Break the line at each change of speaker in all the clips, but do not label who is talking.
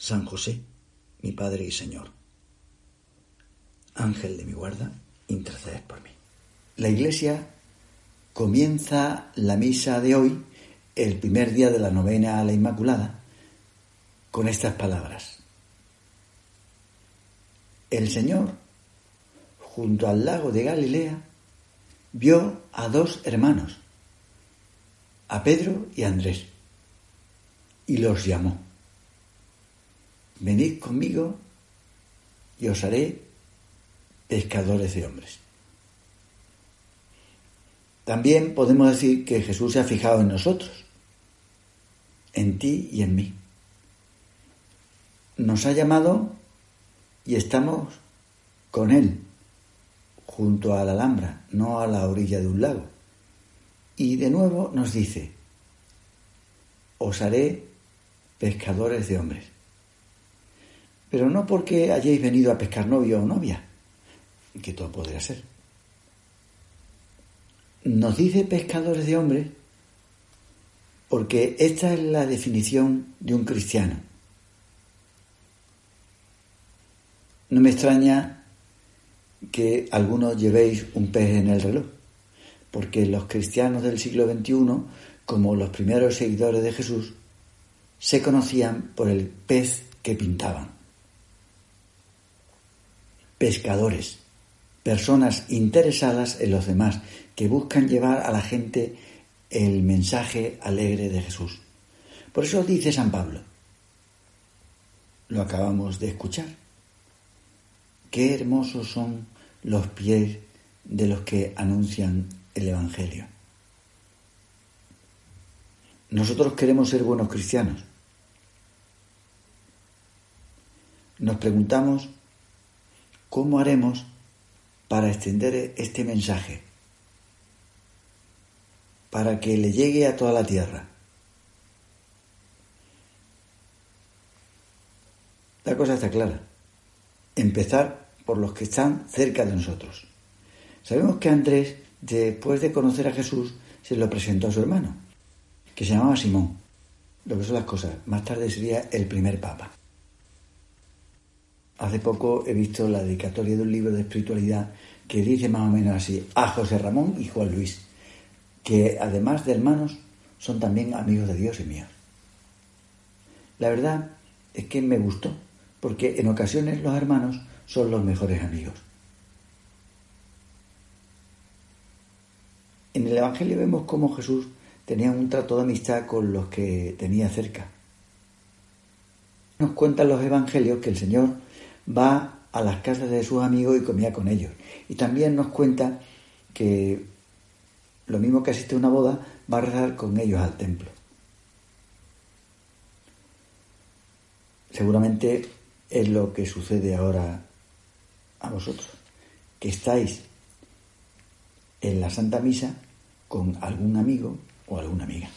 San José, mi Padre y Señor. Ángel de mi guarda, interceded por mí. La Iglesia comienza la misa de hoy, el primer día de la novena a la Inmaculada, con estas palabras. El Señor, junto al lago de Galilea, vio a dos hermanos, a Pedro y a Andrés, y los llamó venid conmigo y os haré pescadores de hombres. También podemos decir que Jesús se ha fijado en nosotros, en ti y en mí. Nos ha llamado y estamos con Él, junto a la Alhambra, no a la orilla de un lago. Y de nuevo nos dice, os haré pescadores de hombres pero no porque hayáis venido a pescar novio o novia, que todo podría ser. Nos dice pescadores de hombres porque esta es la definición de un cristiano. No me extraña que algunos llevéis un pez en el reloj, porque los cristianos del siglo XXI, como los primeros seguidores de Jesús, se conocían por el pez que pintaban pescadores, personas interesadas en los demás, que buscan llevar a la gente el mensaje alegre de Jesús. Por eso dice San Pablo, lo acabamos de escuchar, qué hermosos son los pies de los que anuncian el Evangelio. Nosotros queremos ser buenos cristianos. Nos preguntamos ¿Cómo haremos para extender este mensaje? Para que le llegue a toda la tierra. La cosa está clara. Empezar por los que están cerca de nosotros. Sabemos que Andrés, después de conocer a Jesús, se lo presentó a su hermano, que se llamaba Simón. Lo que son las cosas. Más tarde sería el primer papa. Hace poco he visto la dedicatoria de un libro de espiritualidad que dice más o menos así, a José Ramón y Juan Luis, que además de hermanos son también amigos de Dios y míos. La verdad es que me gustó, porque en ocasiones los hermanos son los mejores amigos. En el Evangelio vemos cómo Jesús tenía un trato de amistad con los que tenía cerca. Nos cuentan los Evangelios que el Señor va a las casas de sus amigos y comía con ellos. Y también nos cuenta que lo mismo que asiste a una boda, va a rezar con ellos al templo. Seguramente es lo que sucede ahora a vosotros, que estáis en la Santa Misa con algún amigo o alguna amiga.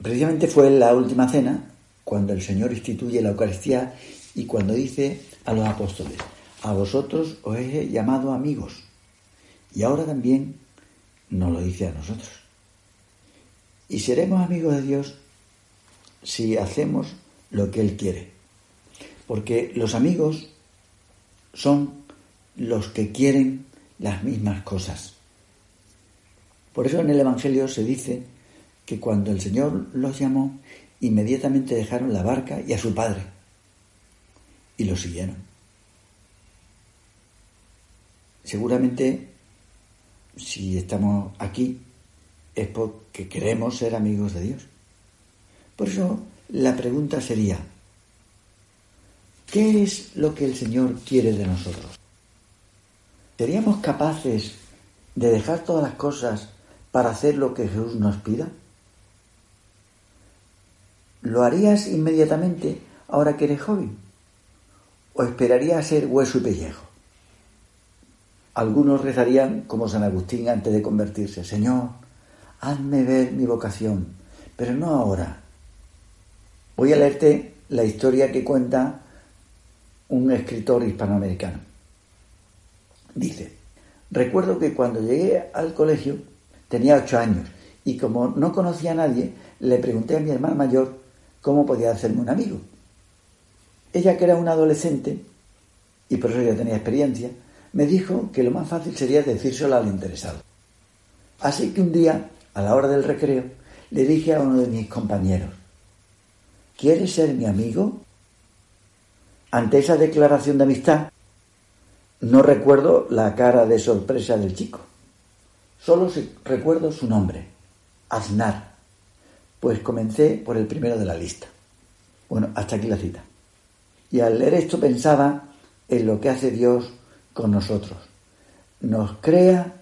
Precisamente fue en la última cena cuando el Señor instituye la Eucaristía y cuando dice a los apóstoles, a vosotros os he llamado amigos. Y ahora también nos lo dice a nosotros. Y seremos amigos de Dios si hacemos lo que Él quiere. Porque los amigos son los que quieren las mismas cosas. Por eso en el Evangelio se dice que cuando el Señor los llamó, inmediatamente dejaron la barca y a su padre y lo siguieron. Seguramente, si estamos aquí, es porque queremos ser amigos de Dios. Por eso la pregunta sería, ¿qué es lo que el Señor quiere de nosotros? ¿Seríamos capaces de dejar todas las cosas para hacer lo que Jesús nos pida? ¿Lo harías inmediatamente ahora que eres joven? ¿O esperarías a ser hueso y pellejo? Algunos rezarían como San Agustín antes de convertirse, Señor, hazme ver mi vocación, pero no ahora. Voy a leerte la historia que cuenta un escritor hispanoamericano. Dice, recuerdo que cuando llegué al colegio tenía ocho años y como no conocía a nadie, le pregunté a mi hermana mayor cómo podía hacerme un amigo. Ella, que era una adolescente, y por eso ya tenía experiencia, me dijo que lo más fácil sería decírselo al interesado. Así que un día, a la hora del recreo, le dije a uno de mis compañeros, ¿quieres ser mi amigo? Ante esa declaración de amistad, no recuerdo la cara de sorpresa del chico. Solo recuerdo su nombre, Aznar, pues comencé por el primero de la lista. Bueno, hasta aquí la cita. Y al leer esto pensaba en lo que hace Dios con nosotros. Nos crea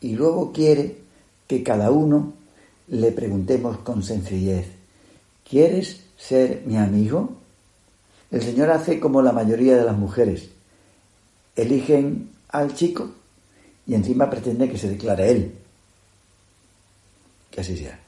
y luego quiere que cada uno le preguntemos con sencillez, ¿quieres ser mi amigo? El Señor hace como la mayoría de las mujeres. Eligen al chico y encima pretende que se declare él. Que así sea.